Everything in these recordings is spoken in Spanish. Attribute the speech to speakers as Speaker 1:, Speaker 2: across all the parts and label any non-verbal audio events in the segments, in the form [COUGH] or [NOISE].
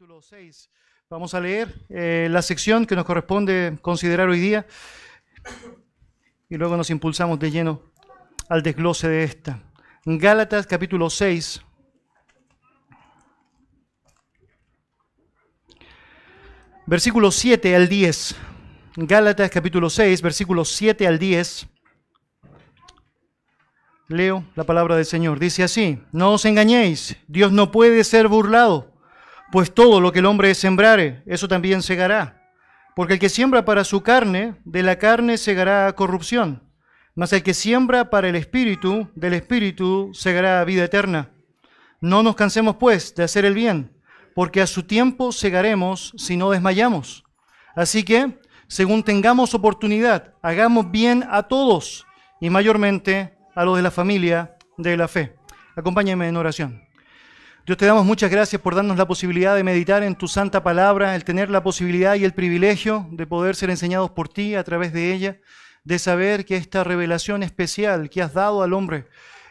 Speaker 1: capítulo 6. Vamos a leer eh, la sección que nos corresponde considerar hoy día y luego nos impulsamos de lleno al desglose de esta. Gálatas capítulo 6. Versículos 7 al 10. Gálatas capítulo 6, versículos 7 al 10. Leo la palabra del Señor. Dice así, no os engañéis, Dios no puede ser burlado, pues todo lo que el hombre sembrare, eso también segará. Porque el que siembra para su carne, de la carne segará corrupción, mas el que siembra para el espíritu, del espíritu segará vida eterna. No nos cansemos pues de hacer el bien, porque a su tiempo segaremos si no desmayamos. Así que, según tengamos oportunidad, hagamos bien a todos y mayormente a los de la familia de la fe. Acompáñenme en oración. Dios te damos muchas gracias por darnos la posibilidad de meditar en tu santa palabra, el tener la posibilidad y el privilegio de poder ser enseñados por ti a través de ella, de saber que esta revelación especial que has dado al hombre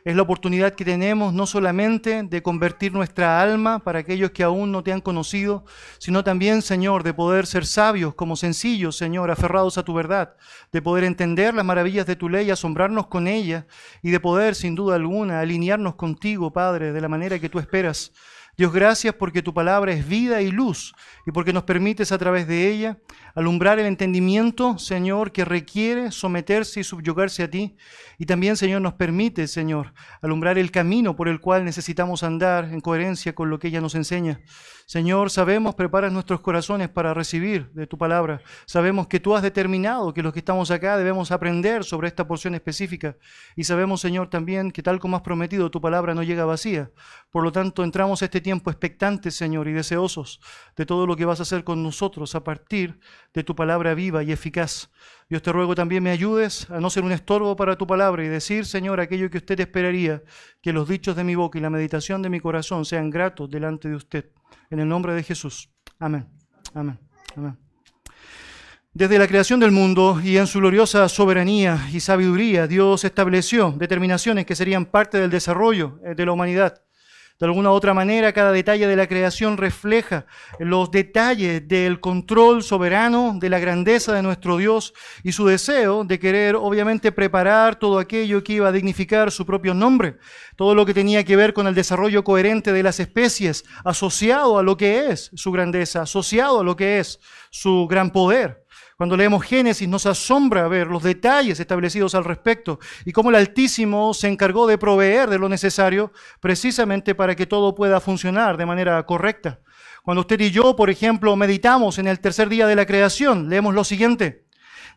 Speaker 1: es la oportunidad que tenemos no solamente de convertir nuestra alma para aquellos que aún no te han conocido, sino también, Señor, de poder ser sabios como sencillos, Señor, aferrados a tu verdad, de poder entender las maravillas de tu ley, asombrarnos con ella y de poder, sin duda alguna, alinearnos contigo, Padre, de la manera que tú esperas. Dios, gracias porque tu palabra es vida y luz y porque nos permites a través de ella alumbrar el entendimiento, Señor, que requiere someterse y subyugarse a ti. Y también, Señor, nos permite, Señor, alumbrar el camino por el cual necesitamos andar en coherencia con lo que ella nos enseña. Señor, sabemos, preparas nuestros corazones para recibir de tu palabra. Sabemos que tú has determinado que los que estamos acá debemos aprender sobre esta porción específica. Y sabemos, Señor, también que tal como has prometido, tu palabra no llega vacía. Por lo tanto, entramos este tiempo expectantes, Señor, y deseosos de todo lo que vas a hacer con nosotros a partir de tu palabra viva y eficaz. Dios te ruego también me ayudes a no ser un estorbo para tu palabra y decir, Señor, aquello que usted esperaría, que los dichos de mi boca y la meditación de mi corazón sean gratos delante de usted. En el nombre de Jesús. Amén. Amén. Amén. Desde la creación del mundo y en su gloriosa soberanía y sabiduría, Dios estableció determinaciones que serían parte del desarrollo eh, de la humanidad. De alguna u otra manera, cada detalle de la creación refleja los detalles del control soberano, de la grandeza de nuestro Dios y su deseo de querer, obviamente, preparar todo aquello que iba a dignificar su propio nombre, todo lo que tenía que ver con el desarrollo coherente de las especies, asociado a lo que es su grandeza, asociado a lo que es su gran poder. Cuando leemos Génesis nos asombra ver los detalles establecidos al respecto y cómo el Altísimo se encargó de proveer de lo necesario precisamente para que todo pueda funcionar de manera correcta. Cuando usted y yo, por ejemplo, meditamos en el tercer día de la creación, leemos lo siguiente.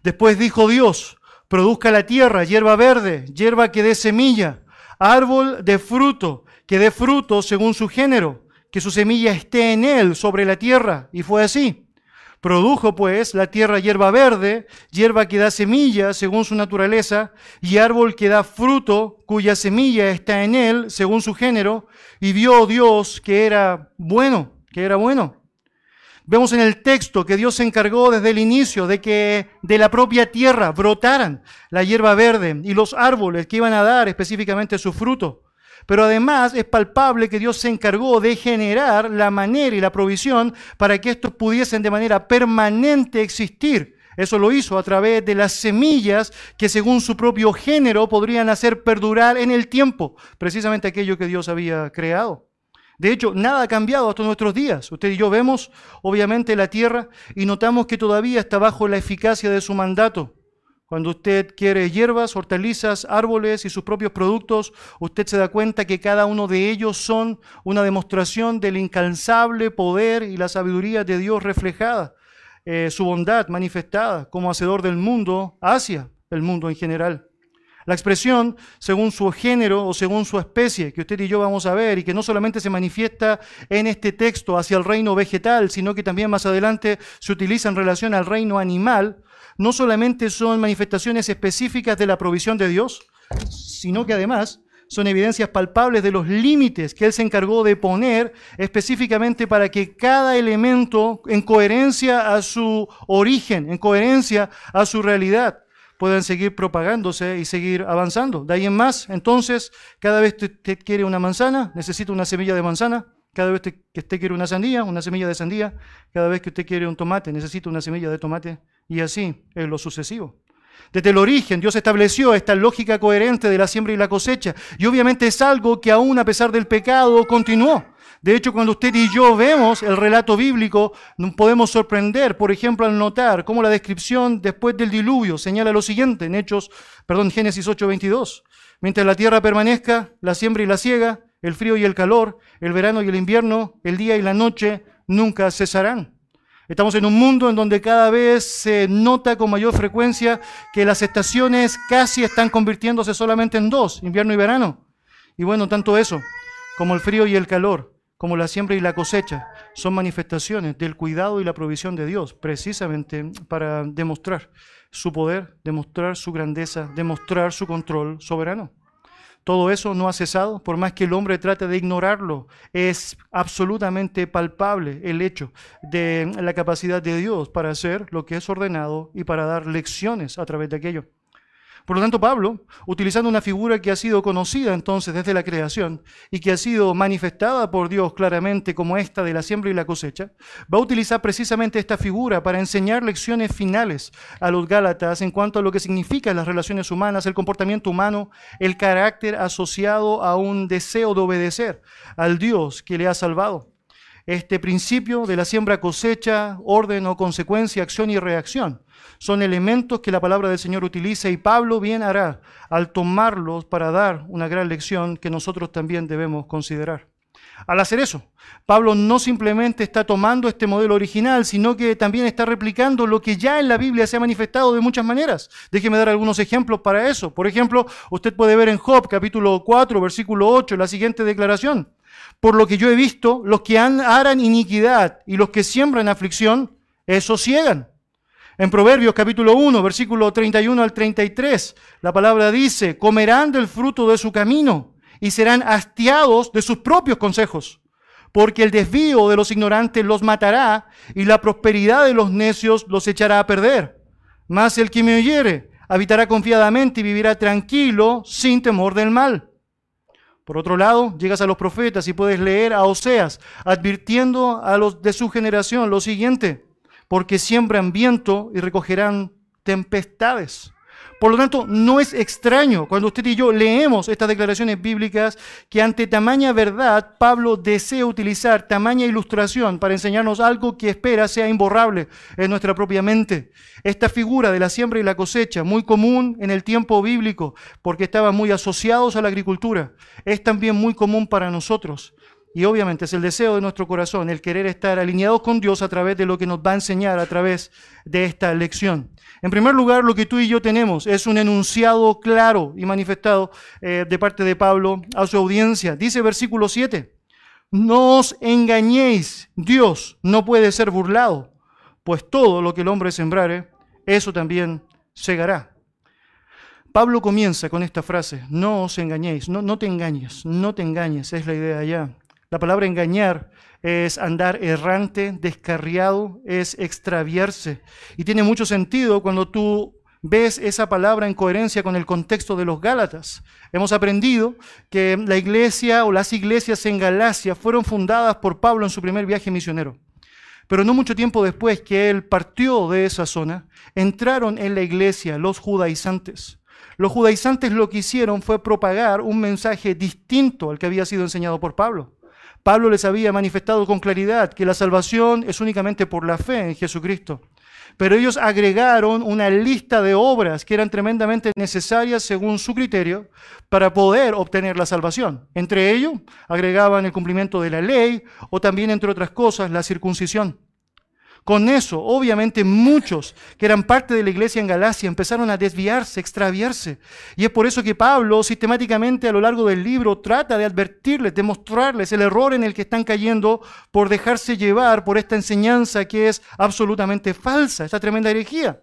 Speaker 1: Después dijo Dios, produzca la tierra hierba verde, hierba que dé semilla, árbol de fruto, que dé fruto según su género, que su semilla esté en él sobre la tierra. Y fue así. Produjo pues la tierra hierba verde, hierba que da semilla según su naturaleza, y árbol que da fruto cuya semilla está en él según su género, y vio Dios que era bueno, que era bueno. Vemos en el texto que Dios se encargó desde el inicio de que de la propia tierra brotaran la hierba verde y los árboles que iban a dar específicamente su fruto. Pero además es palpable que Dios se encargó de generar la manera y la provisión para que estos pudiesen de manera permanente existir. Eso lo hizo a través de las semillas que según su propio género podrían hacer perdurar en el tiempo, precisamente aquello que Dios había creado. De hecho, nada ha cambiado hasta nuestros días. Usted y yo vemos, obviamente, la tierra y notamos que todavía está bajo la eficacia de su mandato. Cuando usted quiere hierbas, hortalizas, árboles y sus propios productos, usted se da cuenta que cada uno de ellos son una demostración del incansable poder y la sabiduría de Dios reflejada, eh, su bondad manifestada como hacedor del mundo hacia el mundo en general. La expresión según su género o según su especie, que usted y yo vamos a ver, y que no solamente se manifiesta en este texto hacia el reino vegetal, sino que también más adelante se utiliza en relación al reino animal, no solamente son manifestaciones específicas de la provisión de Dios, sino que además son evidencias palpables de los límites que Él se encargó de poner específicamente para que cada elemento, en coherencia a su origen, en coherencia a su realidad, puedan seguir propagándose y seguir avanzando. De ahí en más, entonces, cada vez que usted quiere una manzana, necesita una semilla de manzana, Cada vez que usted quiere una sandía, una semilla de sandía. Cada vez que usted quiere un tomate, necesita una semilla de tomate. Y así es lo sucesivo. Desde el origen Dios estableció esta lógica coherente de la siembra y la cosecha. Y obviamente es algo que aún a pesar del pecado continuó. De hecho, cuando usted y yo vemos el relato bíblico, nos podemos sorprender, por ejemplo, al notar cómo la descripción después del diluvio señala lo siguiente en Hechos, perdón, Génesis 8:22. Mientras la tierra permanezca, la siembra y la siega, el frío y el calor, el verano y el invierno, el día y la noche nunca cesarán. Estamos en un mundo en donde cada vez se nota con mayor frecuencia que las estaciones casi están convirtiéndose solamente en dos, invierno y verano. Y bueno, tanto eso como el frío y el calor, como la siembra y la cosecha, son manifestaciones del cuidado y la provisión de Dios, precisamente para demostrar su poder, demostrar su grandeza, demostrar su control soberano. Todo eso no ha cesado, por más que el hombre trate de ignorarlo. Es absolutamente palpable el hecho de la capacidad de Dios para hacer lo que es ordenado y para dar lecciones a través de aquello. Por lo tanto, Pablo, utilizando una figura que ha sido conocida entonces desde la creación y que ha sido manifestada por Dios claramente como esta de la siembra y la cosecha, va a utilizar precisamente esta figura para enseñar lecciones finales a los Gálatas en cuanto a lo que significan las relaciones humanas, el comportamiento humano, el carácter asociado a un deseo de obedecer al Dios que le ha salvado este principio de la siembra cosecha, orden o consecuencia, acción y reacción. Son elementos que la palabra del Señor utiliza y Pablo bien hará al tomarlos para dar una gran lección que nosotros también debemos considerar. Al hacer eso, Pablo no simplemente está tomando este modelo original, sino que también está replicando lo que ya en la Biblia se ha manifestado de muchas maneras. Déjeme dar algunos ejemplos para eso. Por ejemplo, usted puede ver en Job capítulo 4, versículo 8, la siguiente declaración. Por lo que yo he visto, los que harán iniquidad y los que siembran aflicción, esos ciegan. En Proverbios capítulo 1, versículo 31 al 33, la palabra dice, comerán del fruto de su camino y serán hastiados de sus propios consejos, porque el desvío de los ignorantes los matará y la prosperidad de los necios los echará a perder. Mas el que me oyere habitará confiadamente y vivirá tranquilo sin temor del mal. Por otro lado, llegas a los profetas y puedes leer a Oseas advirtiendo a los de su generación lo siguiente, porque siembran viento y recogerán tempestades. Por lo tanto, no es extraño cuando usted y yo leemos estas declaraciones bíblicas que ante tamaña verdad Pablo desea utilizar tamaña ilustración para enseñarnos algo que espera sea imborrable en nuestra propia mente. Esta figura de la siembra y la cosecha, muy común en el tiempo bíblico porque estaban muy asociados a la agricultura, es también muy común para nosotros. Y obviamente es el deseo de nuestro corazón, el querer estar alineados con Dios a través de lo que nos va a enseñar a través de esta lección. En primer lugar, lo que tú y yo tenemos es un enunciado claro y manifestado eh, de parte de Pablo a su audiencia. Dice versículo 7, no os engañéis, Dios no puede ser burlado, pues todo lo que el hombre sembrare, eso también segará. Pablo comienza con esta frase, no os engañéis, no, no te engañes, no te engañes, es la idea allá. La palabra engañar es andar errante, descarriado, es extraviarse. Y tiene mucho sentido cuando tú ves esa palabra en coherencia con el contexto de los Gálatas. Hemos aprendido que la iglesia o las iglesias en Galacia fueron fundadas por Pablo en su primer viaje misionero. Pero no mucho tiempo después que él partió de esa zona, entraron en la iglesia los judaizantes. Los judaizantes lo que hicieron fue propagar un mensaje distinto al que había sido enseñado por Pablo. Pablo les había manifestado con claridad que la salvación es únicamente por la fe en Jesucristo. Pero ellos agregaron una lista de obras que eran tremendamente necesarias según su criterio para poder obtener la salvación. Entre ellos agregaban el cumplimiento de la ley o también, entre otras cosas, la circuncisión. Con eso, obviamente, muchos que eran parte de la iglesia en Galacia empezaron a desviarse, extraviarse. Y es por eso que Pablo sistemáticamente a lo largo del libro trata de advertirles, de mostrarles el error en el que están cayendo por dejarse llevar por esta enseñanza que es absolutamente falsa, esta tremenda herejía.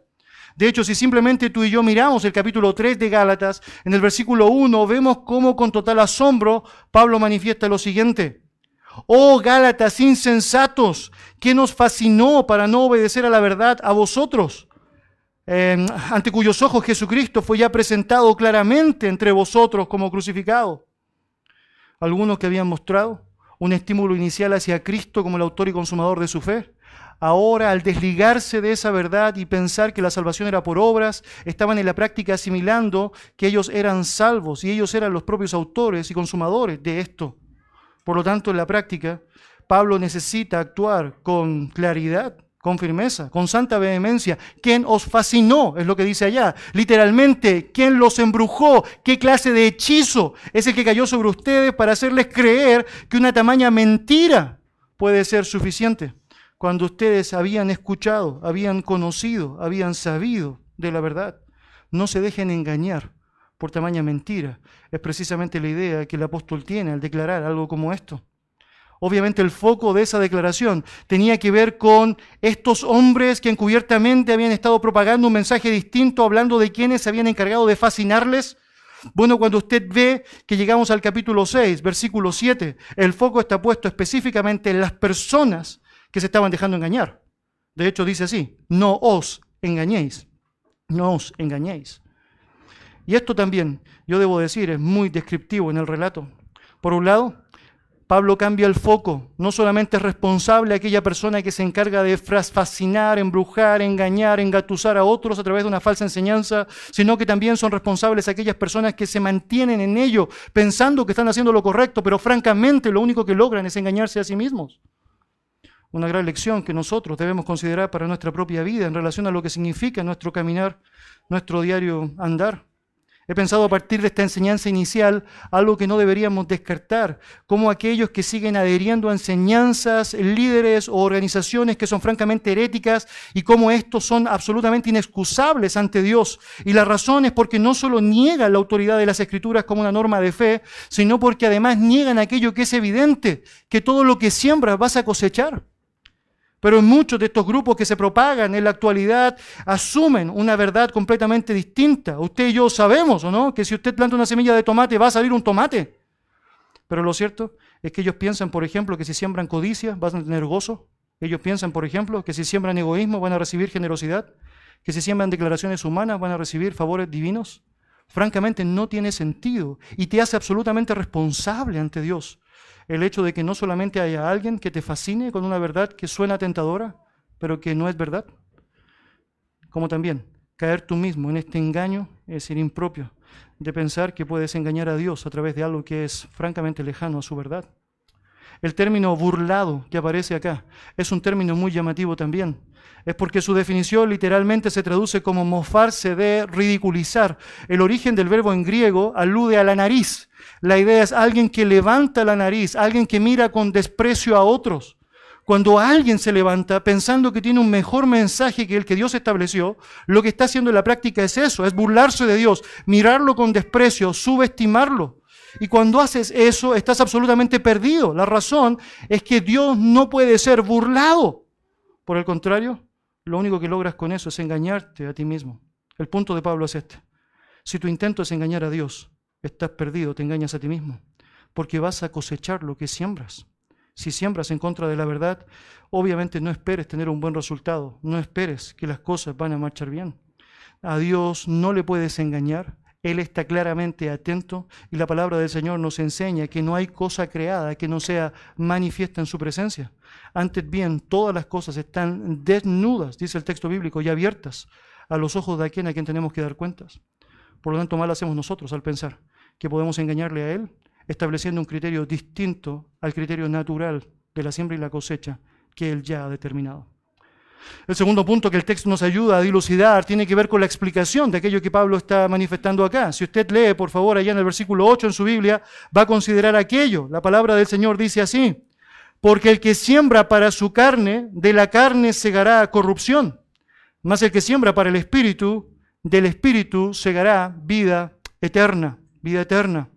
Speaker 1: De hecho, si simplemente tú y yo miramos el capítulo 3 de Gálatas, en el versículo 1 vemos cómo con total asombro Pablo manifiesta lo siguiente. Oh Gálatas insensatos, ¿qué nos fascinó para no obedecer a la verdad a vosotros? Em, ante cuyos ojos Jesucristo fue ya presentado claramente entre vosotros como crucificado. Algunos que habían mostrado un estímulo inicial hacia Cristo como el autor y consumador de su fe. Ahora, al desligarse de esa verdad y pensar que la salvación era por obras, estaban en la práctica asimilando que ellos eran salvos y ellos eran los propios autores y consumadores de esto. Por lo tanto, en la práctica, Pablo necesita actuar con claridad, con firmeza, con santa vehemencia. ¿Quién os fascinó? Es lo que dice allá. Literalmente, ¿quién los embrujó? ¿Qué clase de hechizo es el que cayó sobre ustedes para hacerles creer que una tamaña mentira puede ser suficiente? cuando ustedes habían escuchado, habían conocido, habían sabido de la verdad. No se dejen engañar por tamaña mentira. Es precisamente la idea que el apóstol tiene al declarar algo como esto. Obviamente el foco de esa declaración tenía que ver con estos hombres que encubiertamente habían estado propagando un mensaje distinto, hablando de quienes se habían encargado de fascinarles. Bueno, cuando usted ve que llegamos al capítulo 6, versículo 7, el foco está puesto específicamente en las personas que se estaban dejando engañar. De hecho, dice así, no os engañéis, no os engañéis. Y esto también, yo debo decir, es muy descriptivo en el relato. Por un lado, Pablo cambia el foco. No solamente es responsable aquella persona que se encarga de fascinar, embrujar, engañar, engatusar a otros a través de una falsa enseñanza, sino que también son responsables aquellas personas que se mantienen en ello pensando que están haciendo lo correcto, pero francamente lo único que logran es engañarse a sí mismos una gran lección que nosotros debemos considerar para nuestra propia vida en relación a lo que significa nuestro caminar, nuestro diario andar. He pensado a partir de esta enseñanza inicial algo que no deberíamos descartar, como aquellos que siguen adheriendo a enseñanzas, líderes o organizaciones que son francamente heréticas y como estos son absolutamente inexcusables ante Dios. Y la razón es porque no solo niegan la autoridad de las escrituras como una norma de fe, sino porque además niegan aquello que es evidente, que todo lo que siembras vas a cosechar. Pero muchos de estos grupos que se propagan en la actualidad asumen una verdad completamente distinta. Usted y yo sabemos, ¿o no? Que si usted planta una semilla de tomate va a salir un tomate. Pero lo cierto es que ellos piensan, por ejemplo, que si siembran codicia van a tener gozo. Ellos piensan, por ejemplo, que si siembran egoísmo van a recibir generosidad. Que si siembran declaraciones humanas van a recibir favores divinos. Francamente no tiene sentido y te hace absolutamente responsable ante Dios el hecho de que no solamente haya alguien que te fascine con una verdad que suena tentadora, pero que no es verdad, como también caer tú mismo en este engaño, es decir, impropio, de pensar que puedes engañar a Dios a través de algo que es francamente lejano a su verdad. El término burlado que aparece acá es un término muy llamativo también. Es porque su definición literalmente se traduce como mofarse de ridiculizar. El origen del verbo en griego alude a la nariz, la idea es alguien que levanta la nariz, alguien que mira con desprecio a otros. Cuando alguien se levanta pensando que tiene un mejor mensaje que el que Dios estableció, lo que está haciendo en la práctica es eso, es burlarse de Dios, mirarlo con desprecio, subestimarlo. Y cuando haces eso, estás absolutamente perdido. La razón es que Dios no puede ser burlado. Por el contrario, lo único que logras con eso es engañarte a ti mismo. El punto de Pablo es este. Si tu intento es engañar a Dios, estás perdido, te engañas a ti mismo, porque vas a cosechar lo que siembras. Si siembras en contra de la verdad, obviamente no esperes tener un buen resultado, no esperes que las cosas van a marchar bien. A Dios no le puedes engañar, Él está claramente atento y la palabra del Señor nos enseña que no hay cosa creada que no sea manifiesta en su presencia. Antes bien, todas las cosas están desnudas, dice el texto bíblico, y abiertas a los ojos de aquel a quien tenemos que dar cuentas. Por lo tanto, mal hacemos nosotros al pensar que podemos engañarle a Él, estableciendo un criterio distinto al criterio natural de la siembra y la cosecha que Él ya ha determinado. El segundo punto que el texto nos ayuda a dilucidar tiene que ver con la explicación de aquello que Pablo está manifestando acá. Si usted lee, por favor, allá en el versículo 8 en su Biblia, va a considerar aquello. La palabra del Señor dice así, porque el que siembra para su carne, de la carne segará corrupción, mas el que siembra para el Espíritu, del Espíritu segará vida eterna vida eterna.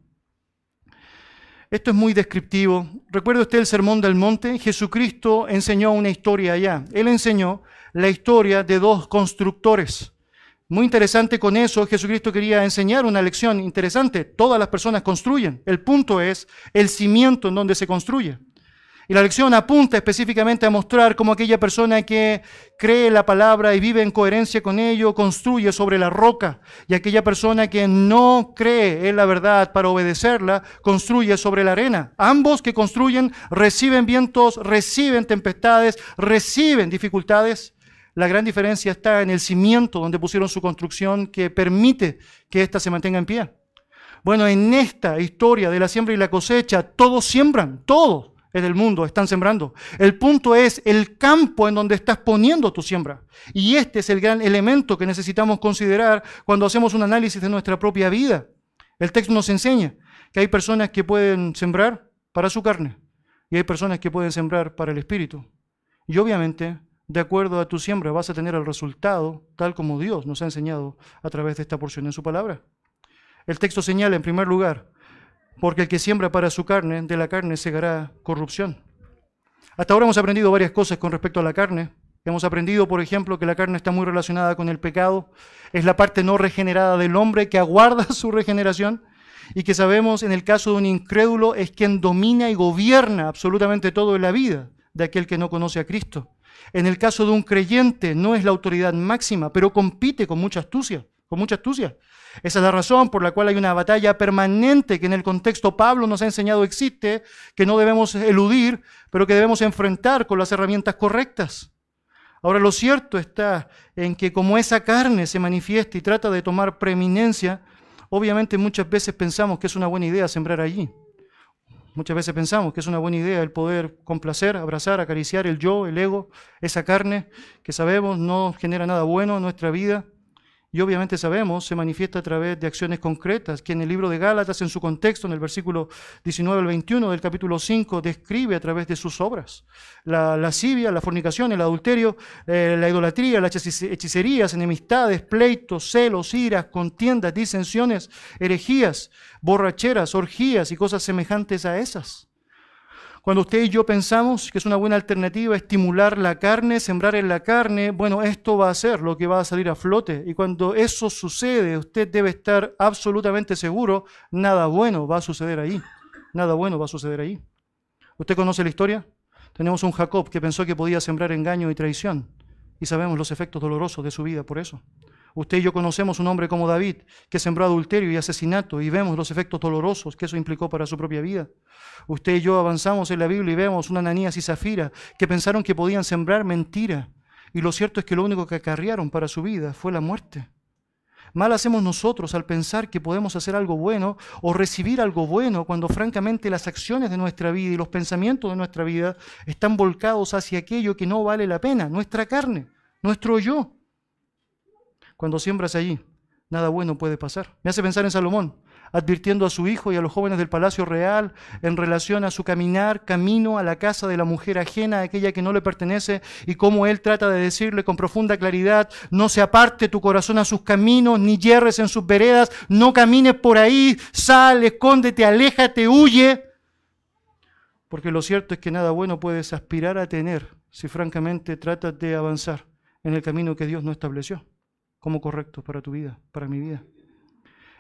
Speaker 1: Esto es muy descriptivo. ¿Recuerda usted el sermón del monte? Jesucristo enseñó una historia allá. Él enseñó la historia de dos constructores. Muy interesante con eso, Jesucristo quería enseñar una lección interesante. Todas las personas construyen. El punto es el cimiento en donde se construye. Y la lección apunta específicamente a mostrar cómo aquella persona que cree la palabra y vive en coherencia con ello construye sobre la roca. Y aquella persona que no cree en la verdad para obedecerla construye sobre la arena. Ambos que construyen reciben vientos, reciben tempestades, reciben dificultades. La gran diferencia está en el cimiento donde pusieron su construcción que permite que ésta se mantenga en pie. Bueno, en esta historia de la siembra y la cosecha, todos siembran, todos en el mundo están sembrando. El punto es el campo en donde estás poniendo tu siembra. Y este es el gran elemento que necesitamos considerar cuando hacemos un análisis de nuestra propia vida. El texto nos enseña que hay personas que pueden sembrar para su carne y hay personas que pueden sembrar para el espíritu. Y obviamente, de acuerdo a tu siembra, vas a tener el resultado tal como Dios nos ha enseñado a través de esta porción en su palabra. El texto señala, en primer lugar, porque el que siembra para su carne, de la carne segará corrupción. Hasta ahora hemos aprendido varias cosas con respecto a la carne. Hemos aprendido, por ejemplo, que la carne está muy relacionada con el pecado, es la parte no regenerada del hombre que aguarda [LAUGHS] su regeneración y que sabemos en el caso de un incrédulo es quien domina y gobierna absolutamente todo en la vida de aquel que no conoce a Cristo. En el caso de un creyente no es la autoridad máxima, pero compite con mucha astucia, con mucha astucia. Esa es la razón por la cual hay una batalla permanente que en el contexto Pablo nos ha enseñado existe, que no debemos eludir, pero que debemos enfrentar con las herramientas correctas. Ahora lo cierto está en que como esa carne se manifiesta y trata de tomar preeminencia, obviamente muchas veces pensamos que es una buena idea sembrar allí. Muchas veces pensamos que es una buena idea el poder complacer, abrazar, acariciar el yo, el ego, esa carne que sabemos no genera nada bueno en nuestra vida. Y obviamente sabemos, se manifiesta a través de acciones concretas, que en el libro de Gálatas, en su contexto, en el versículo 19 al 21 del capítulo 5, describe a través de sus obras. La lascivia, la fornicación, el adulterio, eh, la idolatría, las hechicerías, enemistades, pleitos, celos, iras, contiendas, disensiones, herejías, borracheras, orgías y cosas semejantes a esas. Cuando usted y yo pensamos que es una buena alternativa estimular la carne, sembrar en la carne, bueno, esto va a ser lo que va a salir a flote. Y cuando eso sucede, usted debe estar absolutamente seguro, nada bueno va a suceder ahí. Nada bueno va a suceder ahí. ¿Usted conoce la historia? Tenemos un Jacob que pensó que podía sembrar engaño y traición. Y sabemos los efectos dolorosos de su vida por eso. Usted y yo conocemos un hombre como David, que sembró adulterio y asesinato, y vemos los efectos dolorosos que eso implicó para su propia vida. Usted y yo avanzamos en la Biblia y vemos una Ananías y Zafira que pensaron que podían sembrar mentira, y lo cierto es que lo único que acarrearon para su vida fue la muerte. Mal hacemos nosotros al pensar que podemos hacer algo bueno o recibir algo bueno cuando francamente las acciones de nuestra vida y los pensamientos de nuestra vida están volcados hacia aquello que no vale la pena, nuestra carne, nuestro yo. Cuando siembras allí, nada bueno puede pasar. Me hace pensar en Salomón, advirtiendo a su hijo y a los jóvenes del palacio real en relación a su caminar camino a la casa de la mujer ajena, aquella que no le pertenece, y cómo él trata de decirle con profunda claridad, no se aparte tu corazón a sus caminos, ni yerres en sus veredas, no camines por ahí, sal, escóndete, aléjate, huye. Porque lo cierto es que nada bueno puedes aspirar a tener si francamente tratas de avanzar en el camino que Dios no estableció como correcto para tu vida, para mi vida.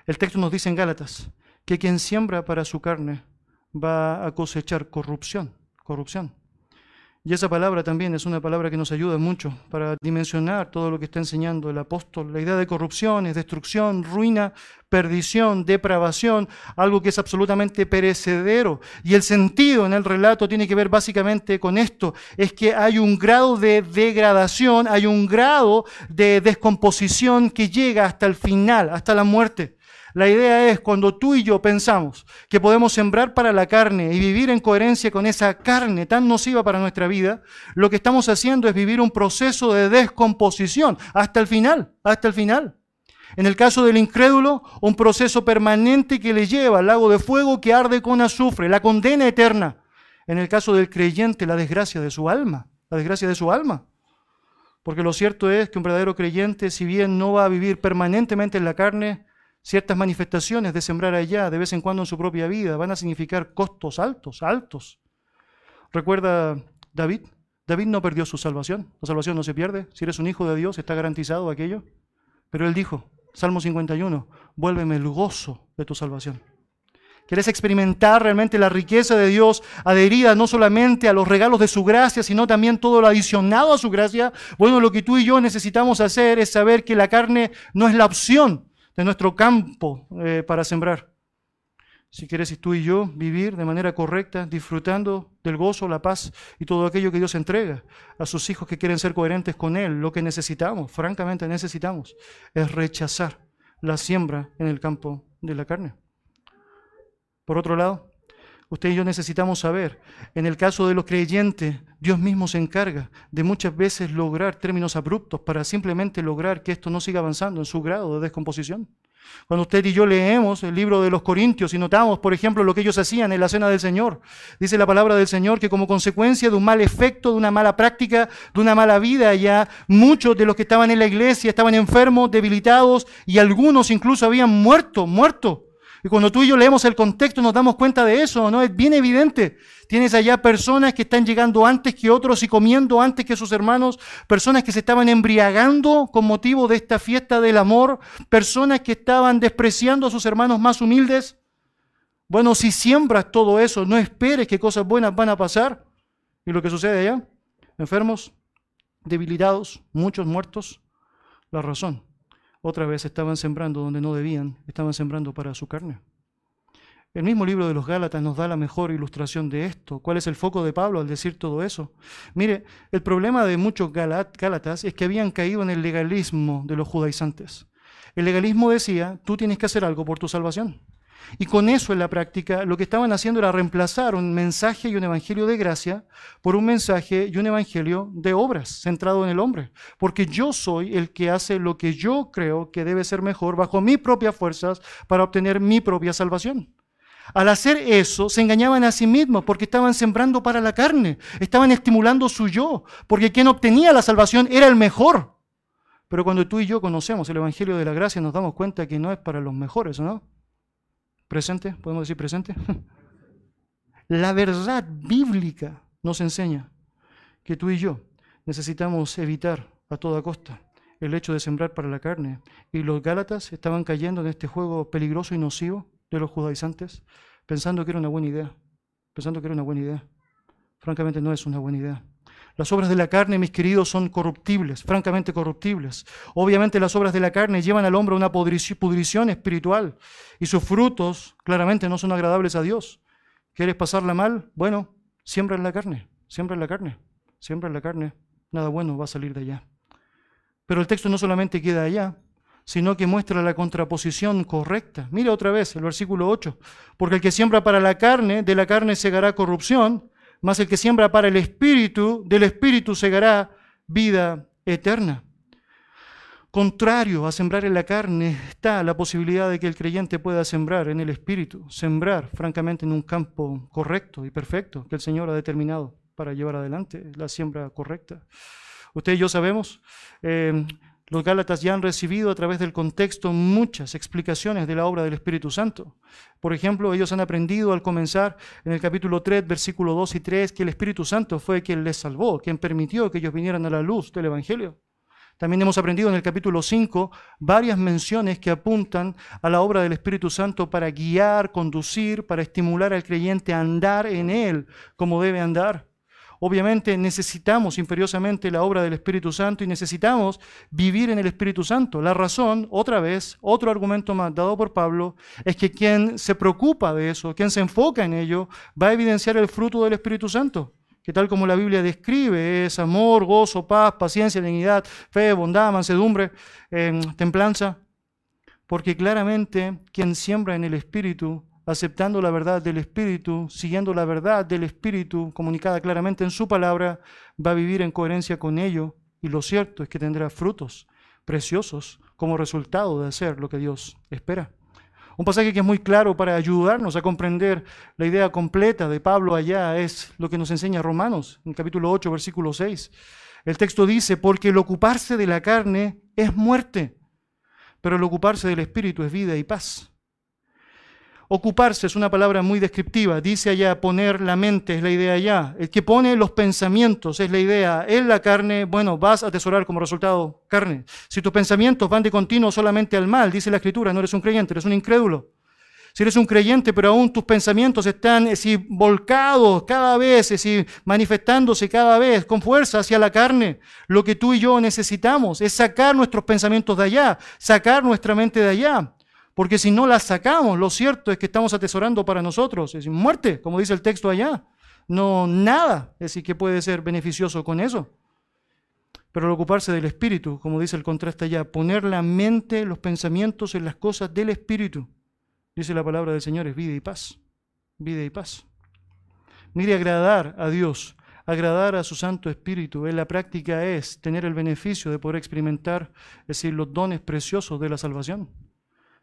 Speaker 1: El texto nos dice en Gálatas que quien siembra para su carne va a cosechar corrupción, corrupción. Y esa palabra también es una palabra que nos ayuda mucho para dimensionar todo lo que está enseñando el apóstol. La idea de corrupción es destrucción, ruina, perdición, depravación, algo que es absolutamente perecedero. Y el sentido en el relato tiene que ver básicamente con esto, es que hay un grado de degradación, hay un grado de descomposición que llega hasta el final, hasta la muerte. La idea es cuando tú y yo pensamos que podemos sembrar para la carne y vivir en coherencia con esa carne tan nociva para nuestra vida, lo que estamos haciendo es vivir un proceso de descomposición hasta el final, hasta el final. En el caso del incrédulo, un proceso permanente que le lleva al lago de fuego que arde con azufre, la condena eterna. En el caso del creyente, la desgracia de su alma, la desgracia de su alma. Porque lo cierto es que un verdadero creyente, si bien no va a vivir permanentemente en la carne, Ciertas manifestaciones de sembrar allá de vez en cuando en su propia vida van a significar costos altos, altos. Recuerda David, David no perdió su salvación, la salvación no se pierde, si eres un hijo de Dios está garantizado aquello. Pero él dijo, Salmo 51, vuélveme el gozo de tu salvación. ¿Querés experimentar realmente la riqueza de Dios adherida no solamente a los regalos de su gracia, sino también todo lo adicionado a su gracia? Bueno, lo que tú y yo necesitamos hacer es saber que la carne no es la opción de nuestro campo eh, para sembrar. Si quieres tú y yo vivir de manera correcta, disfrutando del gozo, la paz y todo aquello que Dios entrega a sus hijos que quieren ser coherentes con Él, lo que necesitamos, francamente necesitamos, es rechazar la siembra en el campo de la carne. Por otro lado, usted y yo necesitamos saber, en el caso de los creyentes, Dios mismo se encarga de muchas veces lograr términos abruptos para simplemente lograr que esto no siga avanzando en su grado de descomposición. Cuando usted y yo leemos el libro de los Corintios y notamos, por ejemplo, lo que ellos hacían en la cena del Señor, dice la palabra del Señor que como consecuencia de un mal efecto, de una mala práctica, de una mala vida, ya muchos de los que estaban en la iglesia estaban enfermos, debilitados y algunos incluso habían muerto, muerto. Y cuando tú y yo leemos el contexto nos damos cuenta de eso, ¿no? Es bien evidente. Tienes allá personas que están llegando antes que otros y comiendo antes que sus hermanos, personas que se estaban embriagando con motivo de esta fiesta del amor, personas que estaban despreciando a sus hermanos más humildes. Bueno, si siembras todo eso, no esperes que cosas buenas van a pasar. ¿Y lo que sucede allá? Enfermos, debilitados, muchos muertos. La razón otra vez estaban sembrando donde no debían, estaban sembrando para su carne. El mismo libro de los Gálatas nos da la mejor ilustración de esto. ¿Cuál es el foco de Pablo al decir todo eso? Mire, el problema de muchos Gálatas es que habían caído en el legalismo de los judaizantes. El legalismo decía, tú tienes que hacer algo por tu salvación. Y con eso en la práctica lo que estaban haciendo era reemplazar un mensaje y un evangelio de gracia por un mensaje y un evangelio de obras centrado en el hombre. Porque yo soy el que hace lo que yo creo que debe ser mejor bajo mis propias fuerzas para obtener mi propia salvación. Al hacer eso, se engañaban a sí mismos porque estaban sembrando para la carne, estaban estimulando su yo, porque quien obtenía la salvación era el mejor. Pero cuando tú y yo conocemos el Evangelio de la Gracia, nos damos cuenta que no es para los mejores, ¿no? Presente, podemos decir presente. [LAUGHS] La verdad bíblica nos enseña que tú y yo necesitamos evitar a toda costa el hecho de sembrar para la carne. Y los Gálatas estaban cayendo en este juego peligroso y nocivo de los judaizantes, pensando que era una buena idea, pensando que era una buena idea. Francamente no es una buena idea. Las obras de la carne, mis queridos, son corruptibles, francamente corruptibles. Obviamente las obras de la carne llevan al hombre una pudrición espiritual y sus frutos claramente no son agradables a Dios. ¿Quieres pasarla mal? Bueno, siembra en la carne, siembra en la carne, siembra en la carne. Nada bueno va a salir de allá. Pero el texto no solamente queda allá, sino que muestra la contraposición correcta. Mira otra vez el versículo 8. Porque el que siembra para la carne, de la carne segará corrupción, mas el que siembra para el Espíritu, del Espíritu segará vida eterna. Contrario a sembrar en la carne está la posibilidad de que el creyente pueda sembrar en el Espíritu, sembrar francamente en un campo correcto y perfecto que el Señor ha determinado para llevar adelante la siembra correcta. Usted y yo sabemos, eh, los Gálatas ya han recibido a través del contexto muchas explicaciones de la obra del Espíritu Santo. Por ejemplo, ellos han aprendido al comenzar en el capítulo 3, versículo 2 y 3, que el Espíritu Santo fue quien les salvó, quien permitió que ellos vinieran a la luz del Evangelio. También hemos aprendido en el capítulo 5 varias menciones que apuntan a la obra del Espíritu Santo para guiar, conducir, para estimular al creyente a andar en Él como debe andar. Obviamente necesitamos imperiosamente la obra del Espíritu Santo y necesitamos vivir en el Espíritu Santo. La razón, otra vez, otro argumento más dado por Pablo, es que quien se preocupa de eso, quien se enfoca en ello, va a evidenciar el fruto del Espíritu Santo que tal como la Biblia describe, es amor, gozo, paz, paciencia, dignidad, fe, bondad, mansedumbre, em, templanza, porque claramente quien siembra en el Espíritu aceptando la verdad del Espíritu, siguiendo la verdad del Espíritu comunicada claramente en su palabra, va a vivir en coherencia con ello y lo cierto es que tendrá frutos preciosos como resultado de hacer lo que Dios espera. Un pasaje que es muy claro para ayudarnos a comprender la idea completa de Pablo allá es lo que nos enseña Romanos, en capítulo 8, versículo 6. El texto dice, porque el ocuparse de la carne es muerte, pero el ocuparse del Espíritu es vida y paz. Ocuparse es una palabra muy descriptiva. Dice allá poner la mente, es la idea allá. El que pone los pensamientos es la idea. En la carne, bueno, vas a atesorar como resultado carne. Si tus pensamientos van de continuo solamente al mal, dice la Escritura, no eres un creyente, eres un incrédulo. Si eres un creyente, pero aún tus pensamientos están volcados cada vez, manifestándose cada vez con fuerza hacia la carne, lo que tú y yo necesitamos es sacar nuestros pensamientos de allá, sacar nuestra mente de allá. Porque si no la sacamos, lo cierto es que estamos atesorando para nosotros, es muerte, como dice el texto allá. No, nada, es decir, que puede ser beneficioso con eso. Pero al ocuparse del espíritu, como dice el contraste allá, poner la mente, los pensamientos en las cosas del espíritu Dice la palabra del Señor, es vida y paz. Vida y paz. Mire, agradar a Dios, agradar a su Santo Espíritu, en la práctica es tener el beneficio de poder experimentar, es decir, los dones preciosos de la salvación.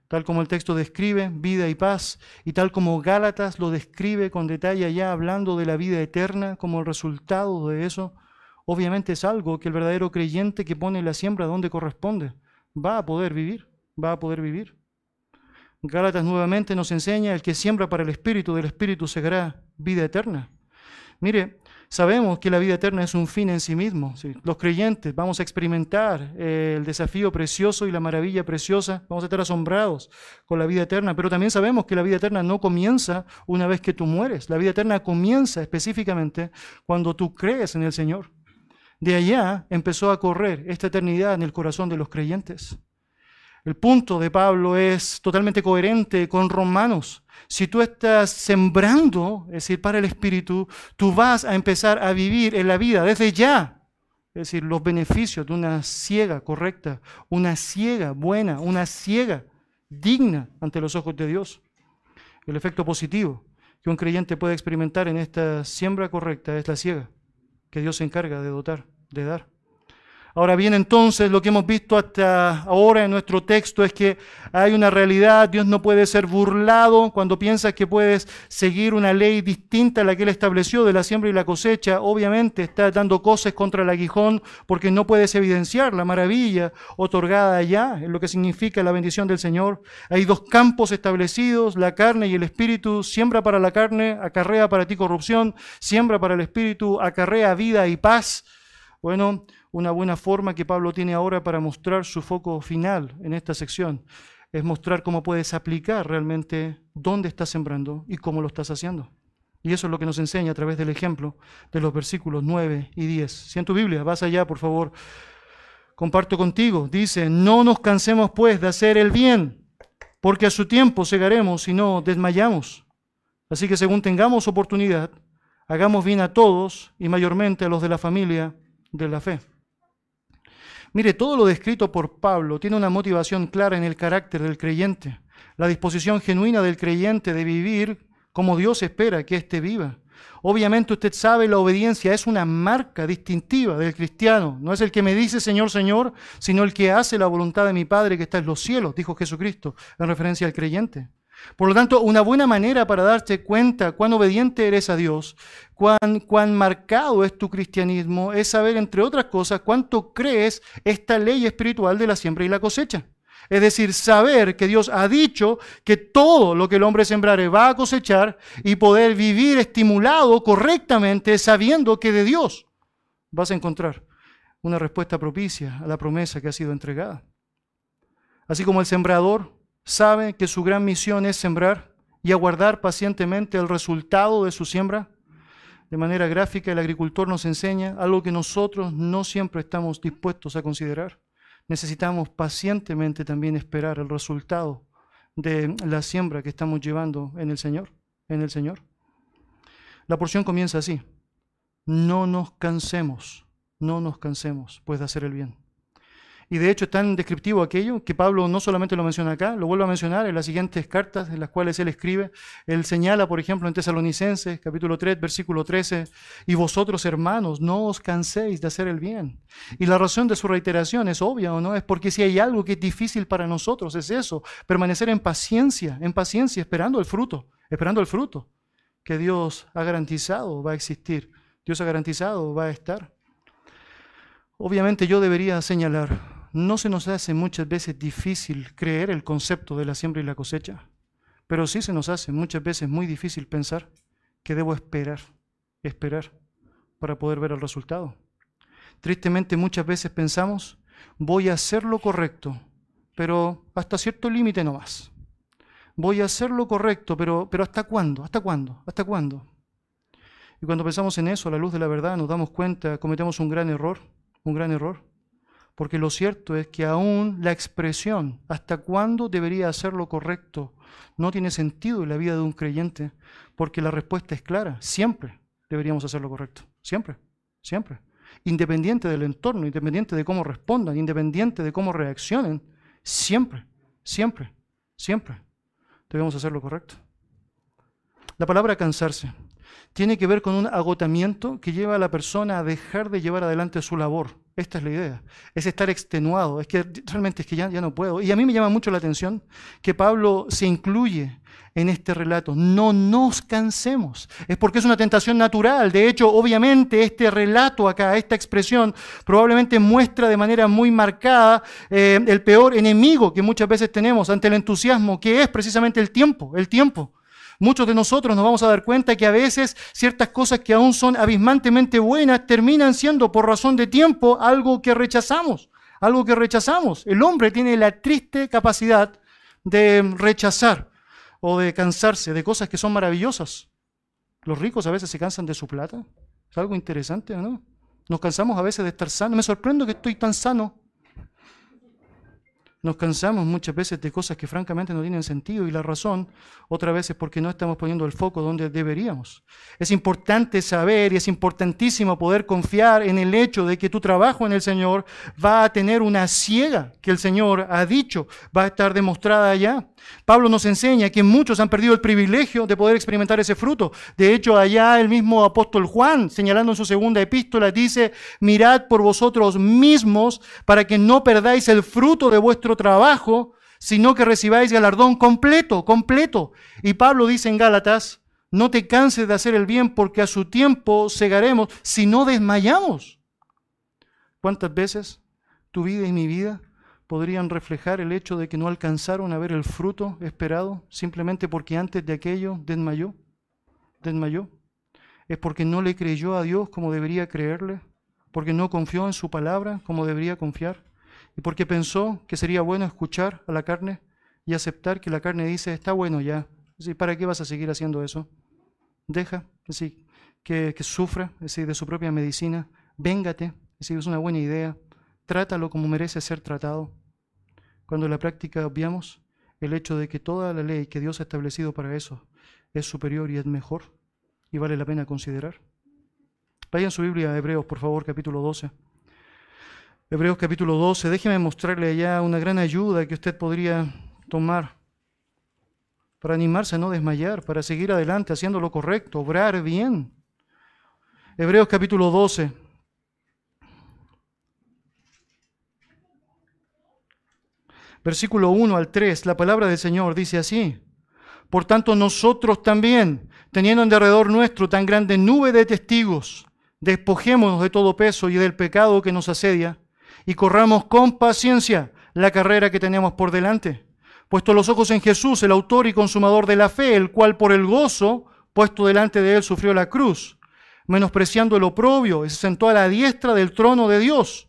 Speaker 1: Tal como el texto describe vida y paz, y tal como Gálatas lo describe con detalle allá, hablando de la vida eterna como el resultado de eso, obviamente es algo que el verdadero creyente que pone la siembra donde corresponde va a poder vivir, va a poder vivir. Gálatas nuevamente nos enseña, el que siembra para el Espíritu, del Espíritu segará vida eterna. Mire, sabemos que la vida eterna es un fin en sí mismo. Los creyentes vamos a experimentar eh, el desafío precioso y la maravilla preciosa, vamos a estar asombrados con la vida eterna, pero también sabemos que la vida eterna no comienza una vez que tú mueres. La vida eterna comienza específicamente cuando tú crees en el Señor. De allá empezó a correr esta eternidad en el corazón de los creyentes. El punto de Pablo es totalmente coherente con Romanos. Si tú estás sembrando, es decir, para el Espíritu, tú vas a empezar a vivir en la vida desde ya. Es decir, los beneficios de una ciega correcta, una ciega buena, una ciega digna ante los ojos de Dios. El efecto positivo que un creyente puede experimentar en esta siembra correcta es la ciega que Dios se encarga de dotar, de dar. Ahora bien, entonces lo que hemos visto hasta ahora en nuestro texto es que hay una realidad, Dios no puede ser burlado cuando piensas que puedes seguir una ley distinta a la que Él estableció de la siembra y la cosecha. Obviamente está dando cosas contra el aguijón porque no puedes evidenciar la maravilla otorgada allá, en lo que significa la bendición del Señor. Hay dos campos establecidos, la carne y el espíritu. Siembra para la carne, acarrea para ti corrupción. Siembra para el espíritu, acarrea vida y paz. Bueno, una buena forma que Pablo tiene ahora para mostrar su foco final en esta sección es mostrar cómo puedes aplicar realmente dónde estás sembrando y cómo lo estás haciendo. Y eso es lo que nos enseña a través del ejemplo de los versículos 9 y 10. Si en tu Biblia vas allá, por favor, comparto contigo. Dice, no nos cansemos pues de hacer el bien, porque a su tiempo segaremos y no desmayamos. Así que según tengamos oportunidad, hagamos bien a todos y mayormente a los de la familia de la fe. Mire, todo lo descrito por Pablo tiene una motivación clara en el carácter del creyente, la disposición genuina del creyente de vivir como Dios espera que éste viva. Obviamente usted sabe, la obediencia es una marca distintiva del cristiano. No es el que me dice Señor, Señor, sino el que hace la voluntad de mi Padre que está en los cielos, dijo Jesucristo en referencia al creyente. Por lo tanto, una buena manera para darte cuenta cuán obediente eres a Dios, cuán, cuán marcado es tu cristianismo, es saber, entre otras cosas, cuánto crees esta ley espiritual de la siembra y la cosecha. Es decir, saber que Dios ha dicho que todo lo que el hombre sembrare va a cosechar y poder vivir estimulado correctamente sabiendo que de Dios vas a encontrar una respuesta propicia a la promesa que ha sido entregada. Así como el sembrador sabe que su gran misión es sembrar y aguardar pacientemente el resultado de su siembra. De manera gráfica, el agricultor nos enseña algo que nosotros no siempre estamos dispuestos a considerar. Necesitamos pacientemente también esperar el resultado de la siembra que estamos llevando en el Señor, en el Señor. La porción comienza así: No nos cansemos, no nos cansemos pues de hacer el bien. Y de hecho es tan descriptivo aquello que Pablo no solamente lo menciona acá, lo vuelve a mencionar en las siguientes cartas en las cuales él escribe. Él señala, por ejemplo, en Tesalonicenses, capítulo 3, versículo 13, y vosotros hermanos, no os canséis de hacer el bien. Y la razón de su reiteración es obvia, ¿o no? Es porque si hay algo que es difícil para nosotros, es eso, permanecer en paciencia, en paciencia, esperando el fruto, esperando el fruto que Dios ha garantizado va a existir, Dios ha garantizado va a estar. Obviamente yo debería señalar no se nos hace muchas veces difícil creer el concepto de la siembra y la cosecha, pero sí se nos hace muchas veces muy difícil pensar que debo esperar, esperar para poder ver el resultado. Tristemente muchas veces pensamos, voy a hacer lo correcto, pero hasta cierto límite no más. voy a hacer lo correcto, pero, pero ¿hasta cuándo? ¿Hasta cuándo? ¿Hasta cuándo? Y cuando pensamos en eso, a la luz de la verdad, nos damos cuenta, cometemos un gran error, un gran error. Porque lo cierto es que aún la expresión hasta cuándo debería hacer lo correcto no tiene sentido en la vida de un creyente, porque la respuesta es clara, siempre deberíamos hacer lo correcto, siempre, siempre. Independiente del entorno, independiente de cómo respondan, independiente de cómo reaccionen, siempre, siempre, siempre debemos hacer lo correcto. La palabra cansarse tiene que ver con un agotamiento que lleva a la persona a dejar de llevar adelante su labor. Esta es la idea. Es estar extenuado. Es que realmente es que ya, ya no puedo. Y a mí me llama mucho la atención que Pablo se incluye en este relato. No nos cansemos. Es porque es una tentación natural. De hecho, obviamente, este relato acá, esta expresión, probablemente muestra de manera muy marcada eh, el peor enemigo que muchas veces tenemos ante el entusiasmo, que es precisamente el tiempo. El tiempo. Muchos de nosotros nos vamos a dar cuenta que a veces ciertas cosas que aún son abismantemente buenas terminan siendo por razón de tiempo algo que rechazamos, algo que rechazamos. El hombre tiene la triste capacidad de rechazar o de cansarse de cosas que son maravillosas. Los ricos a veces se cansan de su plata. Es algo interesante, ¿no? Nos cansamos a veces de estar sanos. Me sorprendo que estoy tan sano. Nos cansamos muchas veces de cosas que francamente no tienen sentido y la razón otra vez es porque no estamos poniendo el foco donde deberíamos. Es importante saber y es importantísimo poder confiar en el hecho de que tu trabajo en el Señor va a tener una ciega que el Señor ha dicho, va a estar demostrada allá. Pablo nos enseña que muchos han perdido el privilegio de poder experimentar ese fruto. De hecho, allá el mismo apóstol Juan, señalando en su segunda epístola, dice, mirad por vosotros mismos para que no perdáis el fruto de vuestro trabajo, sino que recibáis galardón completo, completo. Y Pablo dice en Gálatas, no te canses de hacer el bien porque a su tiempo cegaremos si no desmayamos. ¿Cuántas veces tu vida y mi vida podrían reflejar el hecho de que no alcanzaron a ver el fruto esperado simplemente porque antes de aquello desmayó, desmayó. Es porque no le creyó a Dios como debería creerle, porque no confió en su palabra como debería confiar, y porque pensó que sería bueno escuchar a la carne y aceptar que la carne dice, está bueno ya, ¿para qué vas a seguir haciendo eso? Deja, que, que sufra de su propia medicina, véngate, es es una buena idea, trátalo como merece ser tratado. Cuando en la práctica obviamos el hecho de que toda la ley que Dios ha establecido para eso es superior y es mejor y vale la pena considerar. Vayan su Biblia a Hebreos, por favor, capítulo 12. Hebreos capítulo 12, déjeme mostrarle allá una gran ayuda que usted podría tomar para animarse a no desmayar, para seguir adelante haciendo lo correcto, obrar bien. Hebreos capítulo 12. Versículo 1 al 3, la palabra del Señor dice así. Por tanto, nosotros también, teniendo en derredor nuestro tan grande nube de testigos, despojémonos de todo peso y del pecado que nos asedia, y corramos con paciencia la carrera que tenemos por delante. Puesto los ojos en Jesús, el autor y consumador de la fe, el cual por el gozo puesto delante de él sufrió la cruz, menospreciando el oprobio, y se sentó a la diestra del trono de Dios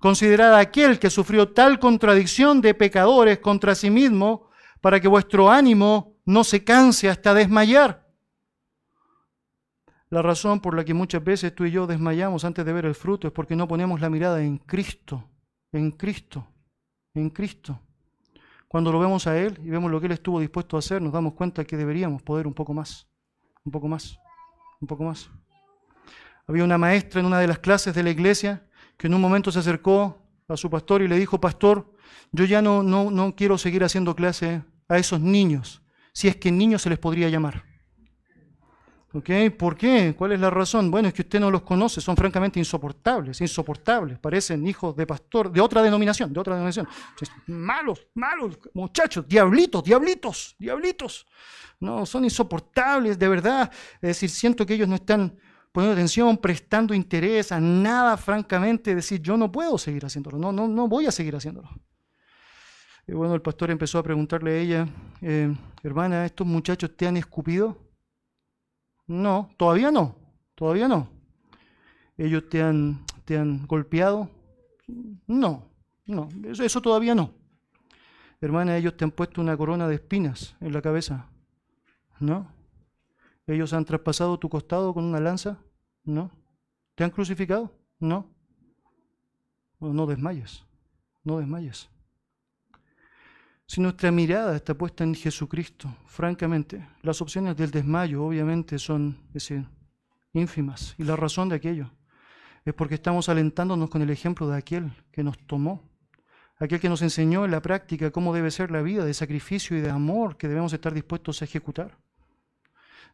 Speaker 1: Considerad aquel que sufrió tal contradicción de pecadores contra sí mismo, para que vuestro ánimo no se canse hasta desmayar. La razón por la que muchas veces tú y yo desmayamos antes de ver el fruto es porque no ponemos la mirada en Cristo, en Cristo, en Cristo. Cuando lo vemos a Él y vemos lo que Él estuvo dispuesto a hacer, nos damos cuenta que deberíamos poder un poco más, un poco más, un poco más. Había una maestra en una de las clases de la iglesia que en un momento se acercó a su pastor y le dijo, pastor, yo ya no, no, no quiero seguir haciendo clase a esos niños, si es que niños se les podría llamar. ¿Por qué? ¿Cuál es la razón? Bueno, es que usted no los conoce, son francamente insoportables, insoportables, parecen hijos de pastor, de otra denominación, de otra denominación. Malos, malos, muchachos, diablitos, diablitos, diablitos. No, son insoportables, de verdad. Es decir, siento que ellos no están poniendo atención, prestando interés a nada, francamente, decir, yo no puedo seguir haciéndolo, no, no, no voy a seguir haciéndolo. Y bueno, el pastor empezó a preguntarle a ella, eh, hermana, ¿estos muchachos te han escupido? No, todavía no, todavía no. ¿Ellos te han, te han golpeado? No, no, eso, eso todavía no. Hermana, ellos te han puesto una corona de espinas en la cabeza. ¿No? ¿Ellos han traspasado tu costado con una lanza? No. ¿Te han crucificado? No. no desmayes, no desmayes. Si nuestra mirada está puesta en Jesucristo, francamente, las opciones del desmayo obviamente son decir, ínfimas. Y la razón de aquello es porque estamos alentándonos con el ejemplo de aquel que nos tomó, aquel que nos enseñó en la práctica cómo debe ser la vida de sacrificio y de amor que debemos estar dispuestos a ejecutar.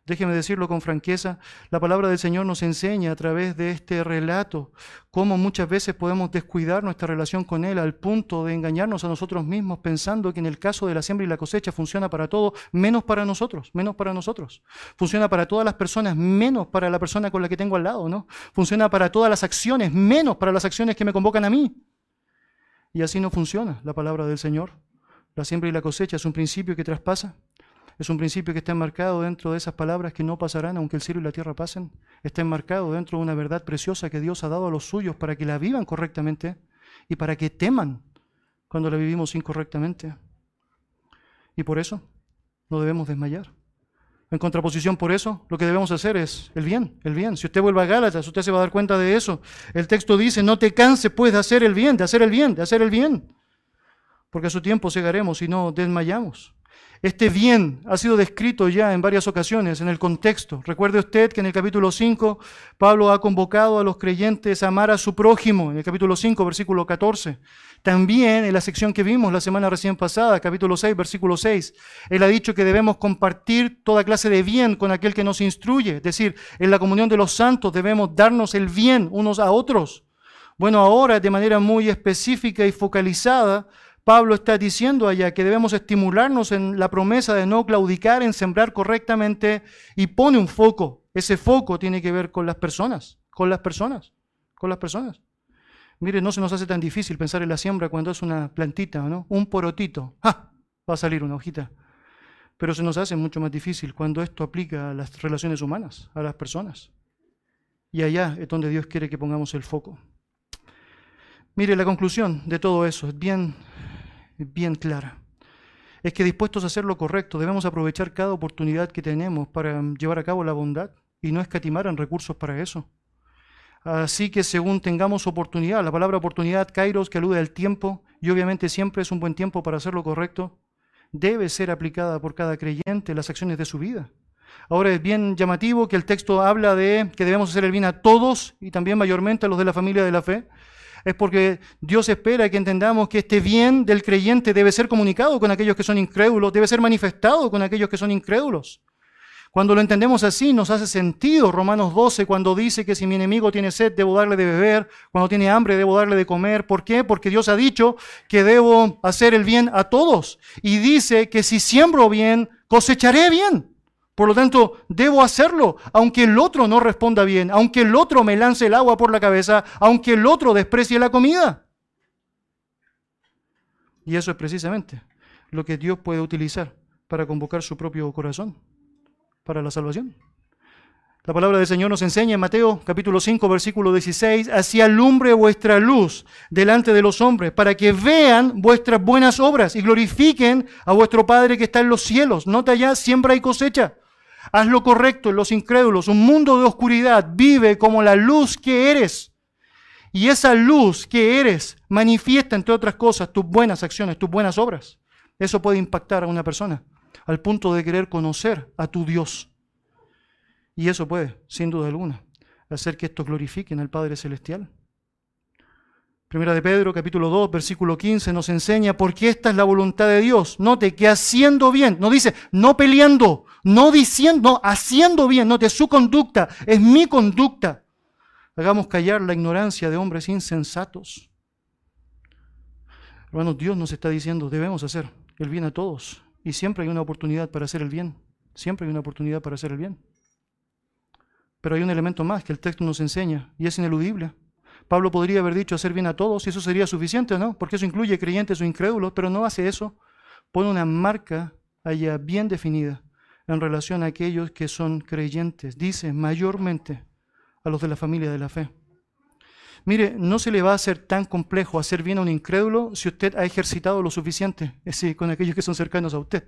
Speaker 1: Déjeme decirlo con franqueza, la palabra del Señor nos enseña a través de este relato cómo muchas veces podemos descuidar nuestra relación con Él al punto de engañarnos a nosotros mismos pensando que en el caso de la siembra y la cosecha funciona para todo, menos para nosotros, menos para nosotros. Funciona para todas las personas, menos para la persona con la que tengo al lado, ¿no? Funciona para todas las acciones, menos para las acciones que me convocan a mí. Y así no funciona la palabra del Señor. La siembra y la cosecha es un principio que traspasa es un principio que está enmarcado dentro de esas palabras que no pasarán aunque el cielo y la tierra pasen. Está enmarcado dentro de una verdad preciosa que Dios ha dado a los suyos para que la vivan correctamente y para que teman cuando la vivimos incorrectamente. Y por eso no debemos desmayar. En contraposición por eso, lo que debemos hacer es el bien, el bien. Si usted vuelve a Gálatas, usted se va a dar cuenta de eso. El texto dice, no te canses pues de hacer el bien, de hacer el bien, de hacer el bien. Porque a su tiempo cegaremos y no desmayamos. Este bien ha sido descrito ya en varias ocasiones en el contexto. Recuerde usted que en el capítulo 5 Pablo ha convocado a los creyentes a amar a su prójimo, en el capítulo 5, versículo 14. También en la sección que vimos la semana recién pasada, capítulo 6, versículo 6, él ha dicho que debemos compartir toda clase de bien con aquel que nos instruye. Es decir, en la comunión de los santos debemos darnos el bien unos a otros. Bueno, ahora de manera muy específica y focalizada, Pablo está diciendo allá que debemos estimularnos en la promesa de no claudicar, en sembrar correctamente y pone un foco. Ese foco tiene que ver con las personas, con las personas, con las personas. Mire, no se nos hace tan difícil pensar en la siembra cuando es una plantita, ¿no? Un porotito. ¡Ja! Va a salir una hojita. Pero se nos hace mucho más difícil cuando esto aplica a las relaciones humanas, a las personas. Y allá es donde Dios quiere que pongamos el foco. Mire, la conclusión de todo eso es bien bien clara. Es que dispuestos a hacer lo correcto, debemos aprovechar cada oportunidad que tenemos para llevar a cabo la bondad y no escatimar en recursos para eso. Así que según tengamos oportunidad, la palabra oportunidad, kairos, que alude al tiempo, y obviamente siempre es un buen tiempo para hacer lo correcto, debe ser aplicada por cada creyente en las acciones de su vida. Ahora es bien llamativo que el texto habla de que debemos hacer el bien a todos y también mayormente a los de la familia de la fe es porque Dios espera que entendamos que este bien del creyente debe ser comunicado con aquellos que son incrédulos, debe ser manifestado con aquellos que son incrédulos. Cuando lo entendemos así, nos hace sentido Romanos 12 cuando dice que si mi enemigo tiene sed, debo darle de beber, cuando tiene hambre, debo darle de comer. ¿Por qué? Porque Dios ha dicho que debo hacer el bien a todos. Y dice que si siembro bien, cosecharé bien. Por lo tanto, debo hacerlo, aunque el otro no responda bien, aunque el otro me lance el agua por la cabeza, aunque el otro desprecie la comida. Y eso es precisamente lo que Dios puede utilizar para convocar su propio corazón, para la salvación. La palabra del Señor nos enseña en Mateo capítulo 5 versículo 16, así alumbre vuestra luz delante de los hombres, para que vean vuestras buenas obras y glorifiquen a vuestro Padre que está en los cielos. Nota ya, siembra y cosecha. Haz lo correcto en los incrédulos. Un mundo de oscuridad vive como la luz que eres. Y esa luz que eres manifiesta, entre otras cosas, tus buenas acciones, tus buenas obras. Eso puede impactar a una persona al punto de querer conocer a tu Dios. Y eso puede, sin duda alguna, hacer que estos glorifiquen al Padre Celestial. Primera de Pedro, capítulo 2, versículo 15, nos enseña porque esta es la voluntad de Dios. Note que haciendo bien, no dice no peleando, no diciendo, no, haciendo bien, note su conducta, es mi conducta. Hagamos callar la ignorancia de hombres insensatos. Hermanos, Dios nos está diciendo, debemos hacer el bien a todos. Y siempre hay una oportunidad para hacer el bien. Siempre hay una oportunidad para hacer el bien. Pero hay un elemento más que el texto nos enseña y es ineludible. Pablo podría haber dicho hacer bien a todos y eso sería suficiente, ¿no? Porque eso incluye creyentes o incrédulos, pero no hace eso. Pone una marca allá bien definida en relación a aquellos que son creyentes. Dice mayormente a los de la familia de la fe. Mire, no se le va a hacer tan complejo hacer bien a un incrédulo si usted ha ejercitado lo suficiente con aquellos que son cercanos a usted.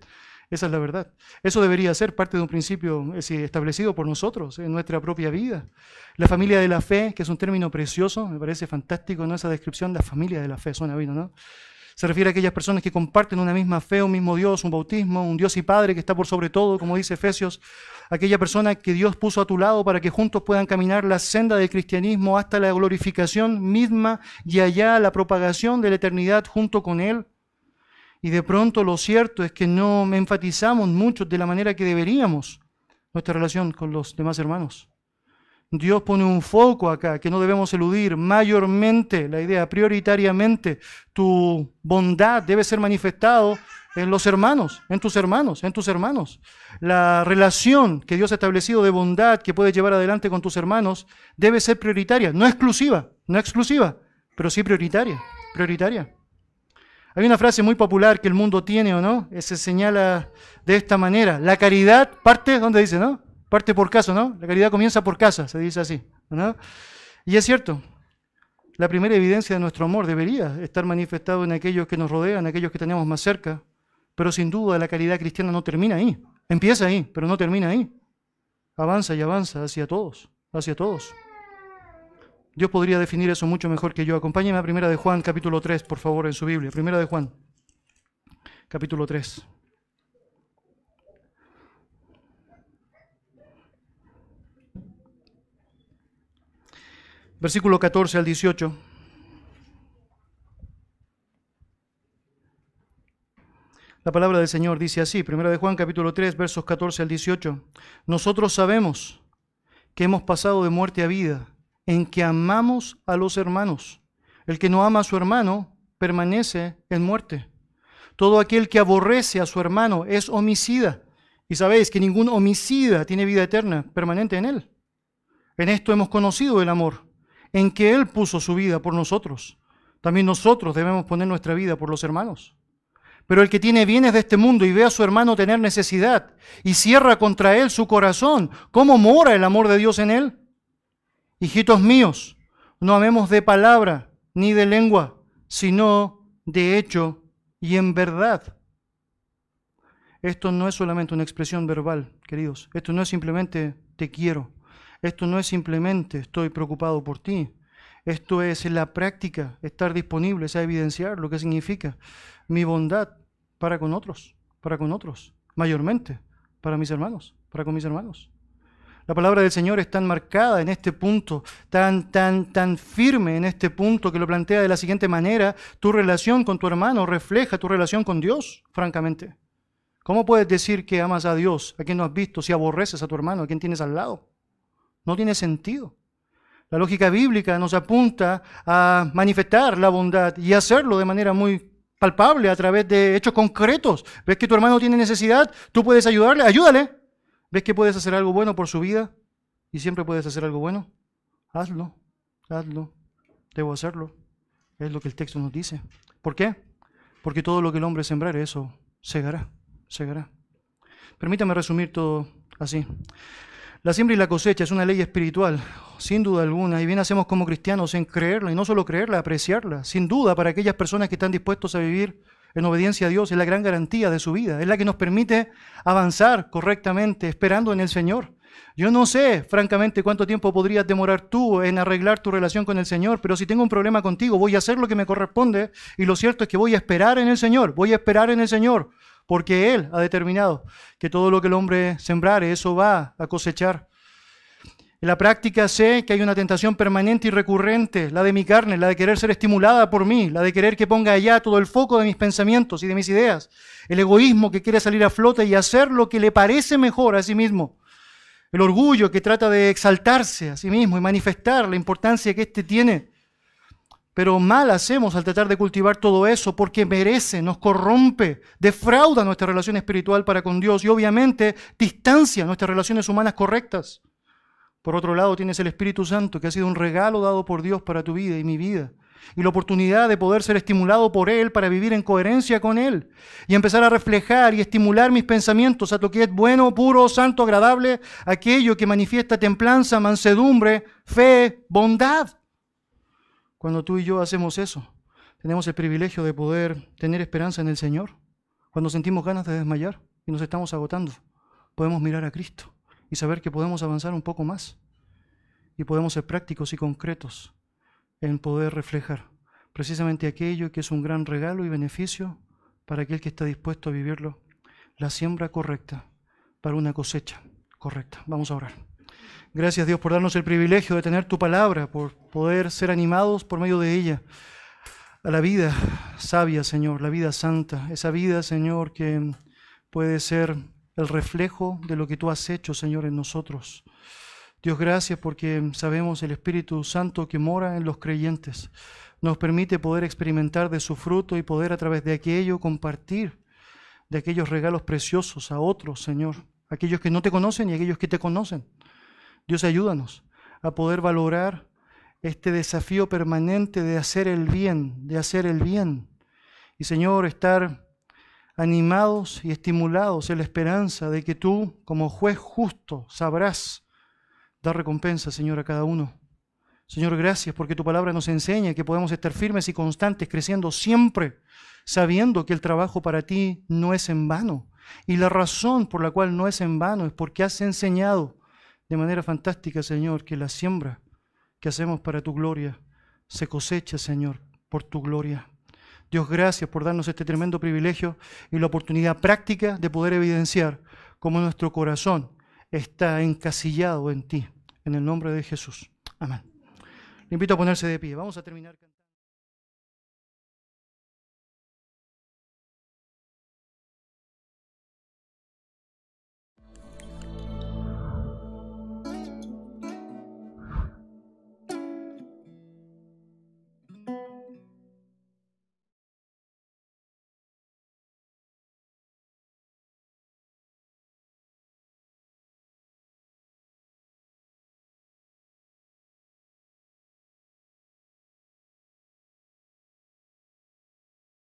Speaker 1: Esa es la verdad. Eso debería ser parte de un principio establecido por nosotros en nuestra propia vida. La familia de la fe, que es un término precioso, me parece fantástico, ¿no? Esa descripción, la familia de la fe, suena bien, ¿no? Se refiere a aquellas personas que comparten una misma fe, un mismo Dios, un bautismo, un Dios y Padre que está por sobre todo, como dice Efesios. Aquella persona que Dios puso a tu lado para que juntos puedan caminar la senda del cristianismo hasta la glorificación misma y allá la propagación de la eternidad junto con Él. Y de pronto lo cierto es que no enfatizamos mucho de la manera que deberíamos nuestra relación con los demás hermanos. Dios pone un foco acá que no debemos eludir. Mayormente, la idea, prioritariamente, tu bondad debe ser manifestado en los hermanos, en tus hermanos, en tus hermanos. La relación que Dios ha establecido de bondad que puedes llevar adelante con tus hermanos debe ser prioritaria, no exclusiva, no exclusiva, pero sí prioritaria, prioritaria. Hay una frase muy popular que el mundo tiene o no, se señala de esta manera, la caridad parte, ¿dónde dice, no? Parte por caso, ¿no? La caridad comienza por casa, se dice así, ¿no? Y es cierto, la primera evidencia de nuestro amor debería estar manifestado en aquellos que nos rodean, en aquellos que tenemos más cerca, pero sin duda la caridad cristiana no termina ahí, empieza ahí, pero no termina ahí. Avanza y avanza hacia todos, hacia todos. Dios podría definir eso mucho mejor que yo. Acompáñeme a Primera de Juan, capítulo 3, por favor, en su Biblia. Primera de Juan, capítulo 3. Versículo 14 al 18. La palabra del Señor dice así, Primera de Juan capítulo 3, versos 14 al 18. Nosotros sabemos que hemos pasado de muerte a vida en que amamos a los hermanos. El que no ama a su hermano permanece en muerte. Todo aquel que aborrece a su hermano es homicida. Y sabéis que ningún homicida tiene vida eterna permanente en él. En esto hemos conocido el amor, en que Él puso su vida por nosotros. También nosotros debemos poner nuestra vida por los hermanos. Pero el que tiene bienes de este mundo y ve a su hermano tener necesidad y cierra contra él su corazón, ¿cómo mora el amor de Dios en él? Hijitos míos, no amemos de palabra ni de lengua, sino de hecho y en verdad. Esto no es solamente una expresión verbal, queridos. Esto no es simplemente te quiero. Esto no es simplemente estoy preocupado por ti. Esto es en la práctica estar disponibles a evidenciar lo que significa mi bondad para con otros, para con otros, mayormente para mis hermanos, para con mis hermanos. La palabra del Señor es tan marcada en este punto, tan, tan, tan firme en este punto que lo plantea de la siguiente manera, tu relación con tu hermano refleja tu relación con Dios, francamente. ¿Cómo puedes decir que amas a Dios, a quien no has visto, si aborreces a tu hermano, a quien tienes al lado? No tiene sentido. La lógica bíblica nos apunta a manifestar la bondad y hacerlo de manera muy palpable a través de hechos concretos. ¿Ves que tu hermano tiene necesidad? Tú puedes ayudarle, ayúdale. ¿Ves que puedes hacer algo bueno por su vida? Y siempre puedes hacer algo bueno. Hazlo, hazlo. Debo hacerlo. Es lo que el texto nos dice. ¿Por qué? Porque todo lo que el hombre sembrare, eso segará, segará. Permítame resumir todo así. La siembra y la cosecha es una ley espiritual, sin duda alguna, y bien hacemos como cristianos en creerla, y no solo creerla, apreciarla, sin duda para aquellas personas que están dispuestos a vivir en obediencia a Dios, es la gran garantía de su vida, es la que nos permite avanzar correctamente, esperando en el Señor. Yo no sé, francamente, cuánto tiempo podrías demorar tú en arreglar tu relación con el Señor, pero si tengo un problema contigo, voy a hacer lo que me corresponde y lo cierto es que voy a esperar en el Señor, voy a esperar en el Señor, porque Él ha determinado que todo lo que el hombre sembrare, eso va a cosechar. En la práctica sé que hay una tentación permanente y recurrente, la de mi carne, la de querer ser estimulada por mí, la de querer que ponga allá todo el foco de mis pensamientos y de mis ideas, el egoísmo que quiere salir a flote y hacer lo que le parece mejor a sí mismo, el orgullo que trata de exaltarse a sí mismo y manifestar la importancia que éste tiene. Pero mal hacemos al tratar de cultivar todo eso porque merece, nos corrompe, defrauda nuestra relación espiritual para con Dios y obviamente distancia nuestras relaciones humanas correctas. Por otro lado, tienes el Espíritu Santo, que ha sido un regalo dado por Dios para tu vida y mi vida. Y la oportunidad de poder ser estimulado por Él para vivir en coherencia con Él. Y empezar a reflejar y estimular mis pensamientos a lo que es bueno, puro, santo, agradable, aquello que manifiesta templanza, mansedumbre, fe, bondad. Cuando tú y yo hacemos eso. Tenemos el privilegio de poder tener esperanza en el Señor. Cuando sentimos ganas de desmayar y nos estamos agotando, podemos mirar a Cristo y saber que podemos avanzar un poco más. Y podemos ser prácticos y concretos en poder reflejar precisamente aquello que es un gran regalo y beneficio para aquel que está dispuesto a vivirlo, la siembra correcta para una cosecha correcta. Vamos a orar. Gracias Dios por darnos el privilegio de tener tu palabra, por poder ser animados por medio de ella a la vida sabia, Señor, la vida santa, esa vida, Señor, que puede ser el reflejo de lo que tú has hecho, Señor, en nosotros. Dios, gracias porque sabemos el Espíritu Santo que mora en los creyentes. Nos permite poder experimentar de su fruto y poder a través de aquello compartir de aquellos regalos preciosos a otros, Señor. Aquellos que no te conocen y aquellos que te conocen. Dios, ayúdanos a poder valorar este desafío permanente de hacer el bien, de hacer el bien. Y Señor, estar animados y estimulados en la esperanza de que tú, como juez justo, sabrás dar recompensa, Señor, a cada uno. Señor, gracias porque tu palabra nos enseña que podemos estar firmes y constantes, creciendo siempre, sabiendo que el trabajo para ti no es en vano. Y la razón por la cual no es en vano es porque has enseñado de manera fantástica, Señor, que la siembra que hacemos para tu gloria se cosecha, Señor, por tu gloria. Dios, gracias por darnos este tremendo privilegio y la oportunidad práctica de poder evidenciar cómo nuestro corazón está encasillado en ti. En el nombre de Jesús. Amén. Le invito a ponerse de pie. Vamos a terminar.